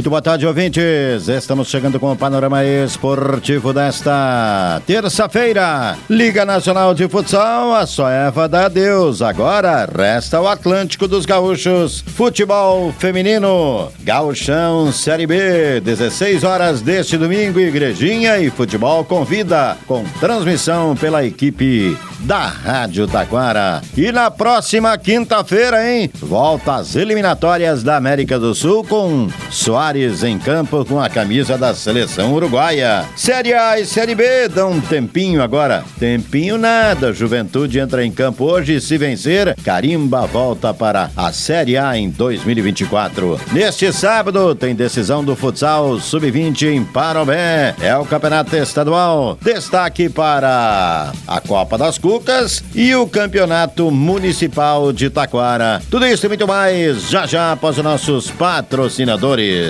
Muito boa tarde, ouvintes. Estamos chegando com o panorama esportivo desta terça-feira. Liga Nacional de Futsal, a Soeva dá adeus. Agora resta o Atlântico dos Gaúchos. Futebol feminino. Gauchão Série B, 16 horas deste domingo, Igrejinha e Futebol Convida, com transmissão pela equipe da Rádio Taquara. E na próxima quinta-feira, hein? Volta às eliminatórias da América do Sul com Soares em campo com a camisa da seleção uruguaia. Série A e Série B dão um tempinho agora. Tempinho nada. Juventude entra em campo hoje e se vencer, Carimba volta para a Série A em 2024. Neste sábado tem decisão do futsal sub-20 em Parobé. É o campeonato estadual. Destaque para a Copa das Cucas e o Campeonato Municipal de Taquara. Tudo isso e muito mais já já após os nossos patrocinadores.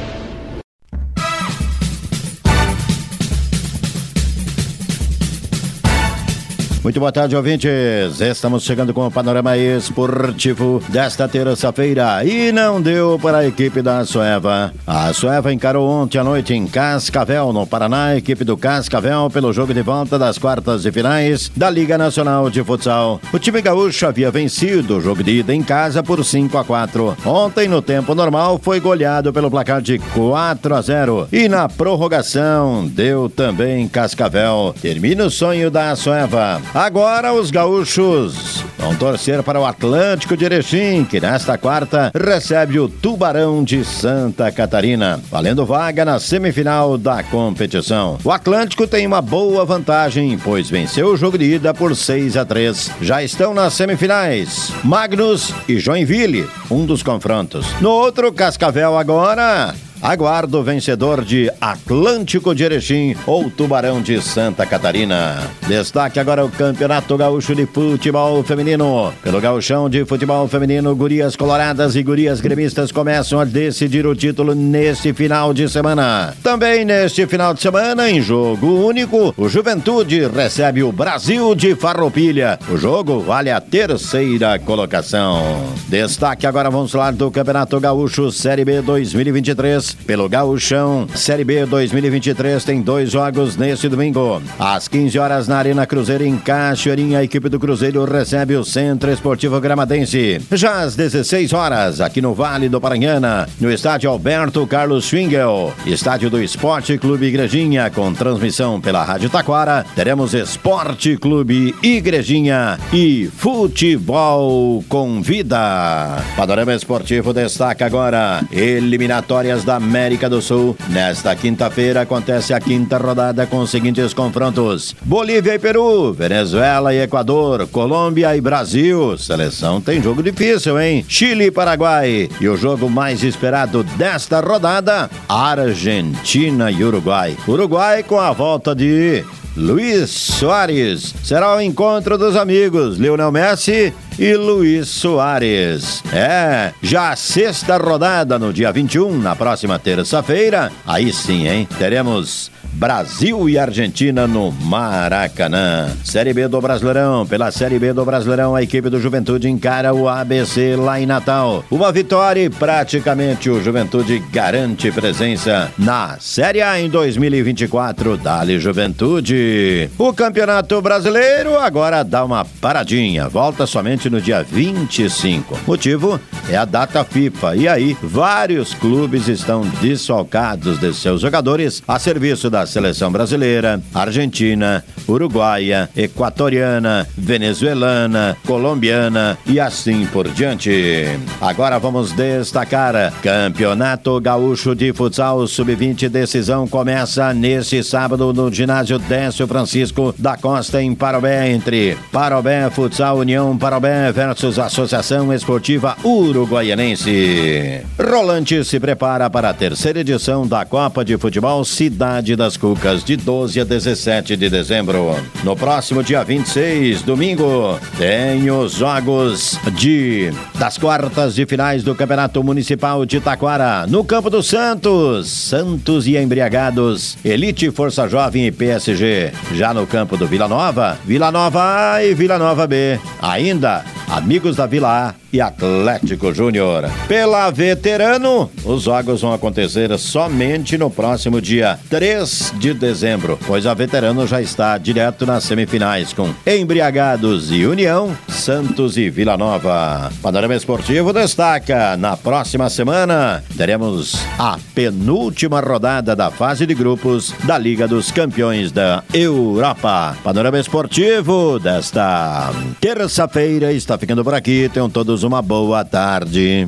Muito boa tarde, ouvintes. Estamos chegando com o panorama esportivo desta terça-feira e não deu para a equipe da Sueva. A Sueva encarou ontem à noite em Cascavel, no Paraná, a equipe do Cascavel pelo jogo de volta das quartas de finais da Liga Nacional de Futsal. O time gaúcho havia vencido o jogo de ida em casa por 5 a 4. Ontem, no tempo normal, foi goleado pelo placar de 4 a 0 e na prorrogação deu também Cascavel. Termina o sonho da Sueva. Agora os gaúchos vão torcer para o Atlântico de Erechim, que nesta quarta recebe o Tubarão de Santa Catarina, valendo vaga na semifinal da competição. O Atlântico tem uma boa vantagem, pois venceu o jogo de ida por 6 a 3. Já estão nas semifinais. Magnus e Joinville, um dos confrontos. No outro, Cascavel agora Aguardo o vencedor de Atlântico de Erechim ou Tubarão de Santa Catarina. Destaque agora o Campeonato Gaúcho de Futebol Feminino. Pelo Gauchão de Futebol Feminino, Gurias Coloradas e Gurias Gremistas começam a decidir o título neste final de semana. Também neste final de semana, em jogo único, o Juventude recebe o Brasil de Farroupilha. O jogo vale a terceira colocação. Destaque agora, vamos falar do Campeonato Gaúcho Série B 2023 pelo Gauchão. Série B 2023 tem dois jogos neste domingo. Às 15 horas na Arena Cruzeiro em Cachoeirinha, a equipe do Cruzeiro recebe o Centro Esportivo Gramadense. Já às 16 horas, aqui no Vale do Paranhana, no estádio Alberto Carlos Schwingel, estádio do Esporte Clube Igrejinha, com transmissão pela Rádio Taquara, teremos Esporte Clube Igrejinha e Futebol com Vida. Panorama Esportivo destaca agora eliminatórias da América do Sul. Nesta quinta-feira acontece a quinta rodada com os seguintes confrontos: Bolívia e Peru, Venezuela e Equador, Colômbia e Brasil. Seleção tem jogo difícil, hein? Chile e Paraguai. E o jogo mais esperado desta rodada: Argentina e Uruguai. Uruguai com a volta de Luiz Soares. Será o encontro dos amigos Lionel Messi e Luiz Soares. É, já a sexta rodada no dia 21, na próxima terça-feira. Aí sim, hein? Teremos Brasil e Argentina no Maracanã. Série B do Brasileirão. Pela Série B do Brasileirão, a equipe do Juventude encara o ABC lá em Natal. Uma vitória e praticamente o Juventude garante presença na Série A em 2024. Dali Juventude. O Campeonato Brasileiro agora dá uma paradinha. Volta somente no dia 25. Motivo é a data FIFA. E aí, vários clubes estão desfalcados de seus jogadores a serviço da seleção brasileira, argentina, uruguaia, equatoriana, venezuelana, colombiana e assim por diante. Agora vamos destacar Campeonato Gaúcho de Futsal Sub-20 decisão começa neste sábado no ginásio Décio Francisco da Costa em Parobé entre Parobé Futsal União Parobé versus Associação Esportiva Uruguaianense. Rolante se prepara para a terceira edição da Copa de Futebol Cidade das Cucas de 12 a 17 de dezembro. No próximo dia 26, domingo, tem os jogos de das quartas de finais do Campeonato Municipal de Taquara, no Campo do Santos, Santos e Embriagados, Elite Força Jovem e PSG. Já no campo do Vila Nova, Vila Nova A e Vila Nova B. Ainda Amigos da Vila A e Atlético Júnior. Pela Veterano, os jogos vão acontecer somente no próximo dia 3 de dezembro, pois a Veterano já está direto nas semifinais com Embriagados e União, Santos e Vila Nova. Panorama Esportivo destaca: na próxima semana teremos a penúltima rodada da fase de grupos da Liga dos Campeões da Europa. Panorama Esportivo desta terça-feira está ficando por aqui. Tenham todos uma boa tarde.